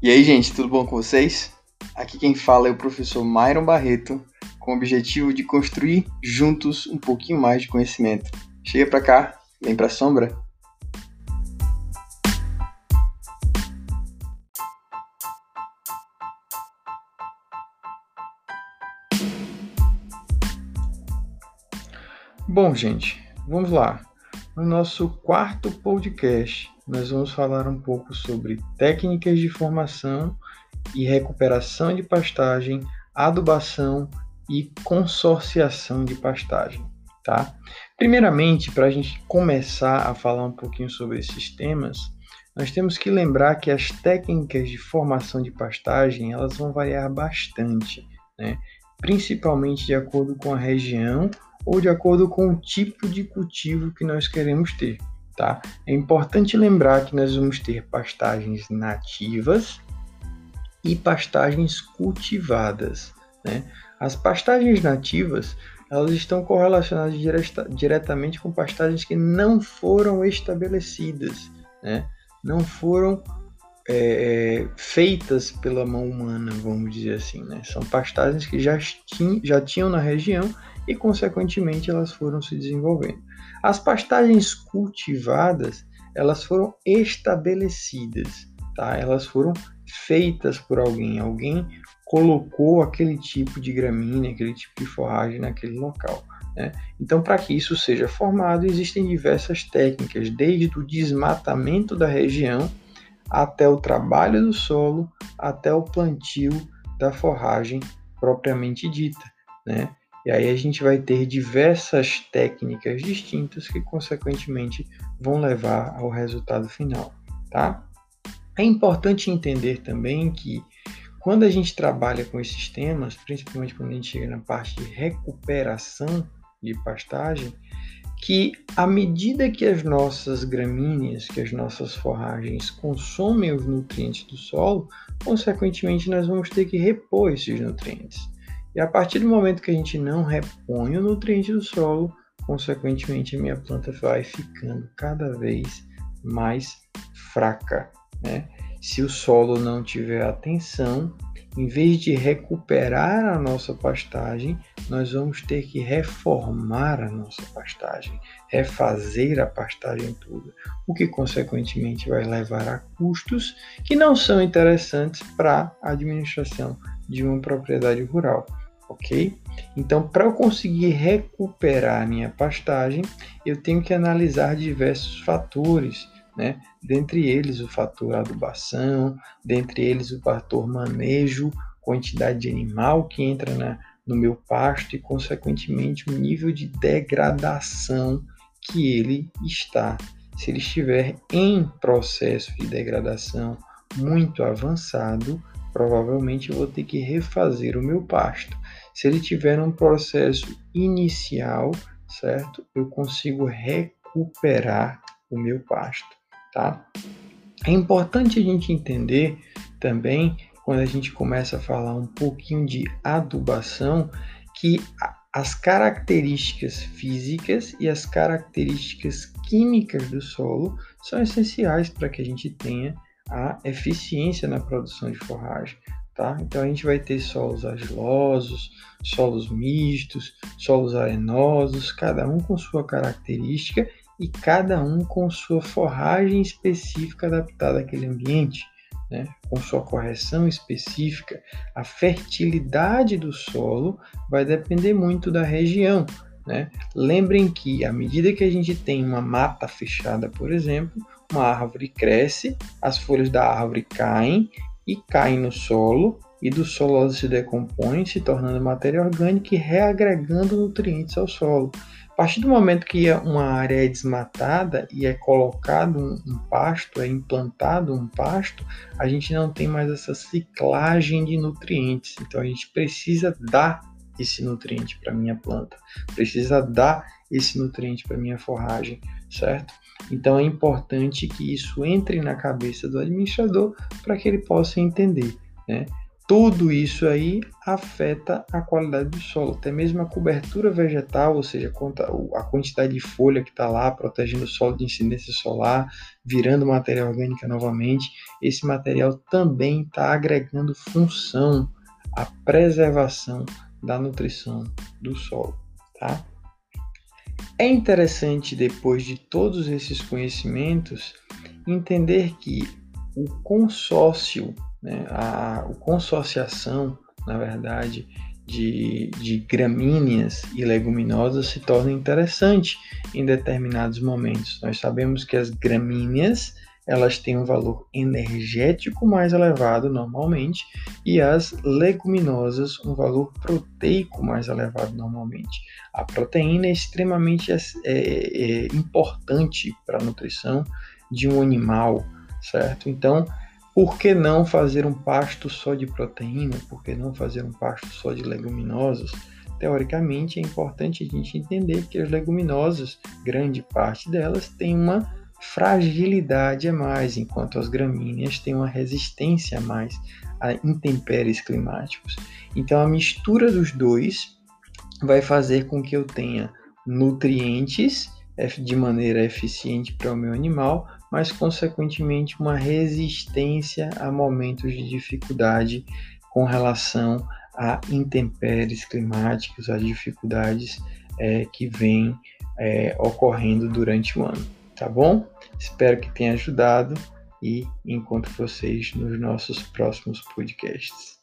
E aí, gente, tudo bom com vocês? Aqui quem fala é o professor Myron Barreto, com o objetivo de construir juntos um pouquinho mais de conhecimento. Chega pra cá, vem pra sombra. Bom, gente, vamos lá. No nosso quarto podcast, nós vamos falar um pouco sobre técnicas de formação e recuperação de pastagem, adubação e consorciação de pastagem, tá? Primeiramente, para a gente começar a falar um pouquinho sobre esses temas, nós temos que lembrar que as técnicas de formação de pastagem elas vão variar bastante, né? principalmente de acordo com a região ou de acordo com o tipo de cultivo que nós queremos ter. Tá? É importante lembrar que nós vamos ter pastagens nativas e pastagens cultivadas. Né? As pastagens nativas elas estão correlacionadas direta, diretamente com pastagens que não foram estabelecidas, né? não foram é, feitas pela mão humana, vamos dizer assim. Né? São pastagens que já, já tinham na região e, consequentemente, elas foram se desenvolvendo. As pastagens cultivadas, elas foram estabelecidas, tá? Elas foram feitas por alguém, alguém colocou aquele tipo de gramínea, aquele tipo de forragem naquele local. Né? Então, para que isso seja formado, existem diversas técnicas, desde o desmatamento da região até o trabalho do solo, até o plantio da forragem propriamente dita. Né? E aí a gente vai ter diversas técnicas distintas que, consequentemente, vão levar ao resultado final, tá? É importante entender também que quando a gente trabalha com esses temas, principalmente quando a gente chega na parte de recuperação de pastagem, que à medida que as nossas gramíneas, que as nossas forragens consomem os nutrientes do solo, consequentemente nós vamos ter que repor esses nutrientes. E a partir do momento que a gente não repõe o nutriente do solo, consequentemente a minha planta vai ficando cada vez mais fraca. Né? Se o solo não tiver atenção, em vez de recuperar a nossa pastagem, nós vamos ter que reformar a nossa pastagem, refazer a pastagem toda, o que consequentemente vai levar a custos que não são interessantes para a administração de uma propriedade rural ok? Então, para eu conseguir recuperar minha pastagem, eu tenho que analisar diversos fatores, né? Dentre eles o fator adubação, dentre eles o fator manejo, quantidade de animal que entra na, no meu pasto e, consequentemente, o nível de degradação que ele está. Se ele estiver em processo de degradação muito avançado, provavelmente eu vou ter que refazer o meu pasto. Se ele tiver um processo inicial, certo? Eu consigo recuperar o meu pasto, tá? É importante a gente entender também, quando a gente começa a falar um pouquinho de adubação, que as características físicas e as características químicas do solo são essenciais para que a gente tenha a eficiência na produção de forragem. Tá? Então a gente vai ter solos argilosos, solos mistos, solos arenosos, cada um com sua característica e cada um com sua forragem específica adaptada àquele ambiente, né? com sua correção específica. A fertilidade do solo vai depender muito da região. Né? Lembrem que, à medida que a gente tem uma mata fechada, por exemplo, uma árvore cresce, as folhas da árvore caem e caem no solo, e do solo se decompõem, se tornando matéria orgânica e reagregando nutrientes ao solo. Partir do momento que uma área é desmatada e é colocado um, um pasto, é implantado um pasto, a gente não tem mais essa ciclagem de nutrientes. Então a gente precisa dar esse nutriente para minha planta, precisa dar esse nutriente para minha forragem, certo? Então é importante que isso entre na cabeça do administrador para que ele possa entender, né? Tudo isso aí afeta a qualidade do solo, até mesmo a cobertura vegetal, ou seja, a quantidade de folha que está lá protegendo o solo de incidência solar, virando matéria orgânica novamente, esse material também está agregando função à preservação da nutrição do solo, tá? É interessante, depois de todos esses conhecimentos, entender que o consórcio né, a, a consorciação, na verdade, de, de gramíneas e leguminosas se torna interessante em determinados momentos. Nós sabemos que as gramíneas elas têm um valor energético mais elevado normalmente e as leguminosas um valor proteico mais elevado normalmente. A proteína é extremamente é, é, importante para a nutrição de um animal, certo? Então, por que não fazer um pasto só de proteína? Por que não fazer um pasto só de leguminosas? Teoricamente, é importante a gente entender que as leguminosas, grande parte delas, tem uma fragilidade a mais, enquanto as gramíneas têm uma resistência a mais a intempéries climáticos. Então, a mistura dos dois vai fazer com que eu tenha nutrientes de maneira eficiente para o meu animal, mas consequentemente uma resistência a momentos de dificuldade com relação a intempéries climáticas, a dificuldades é, que vêm é, ocorrendo durante o ano. Tá bom? Espero que tenha ajudado e encontro vocês nos nossos próximos podcasts.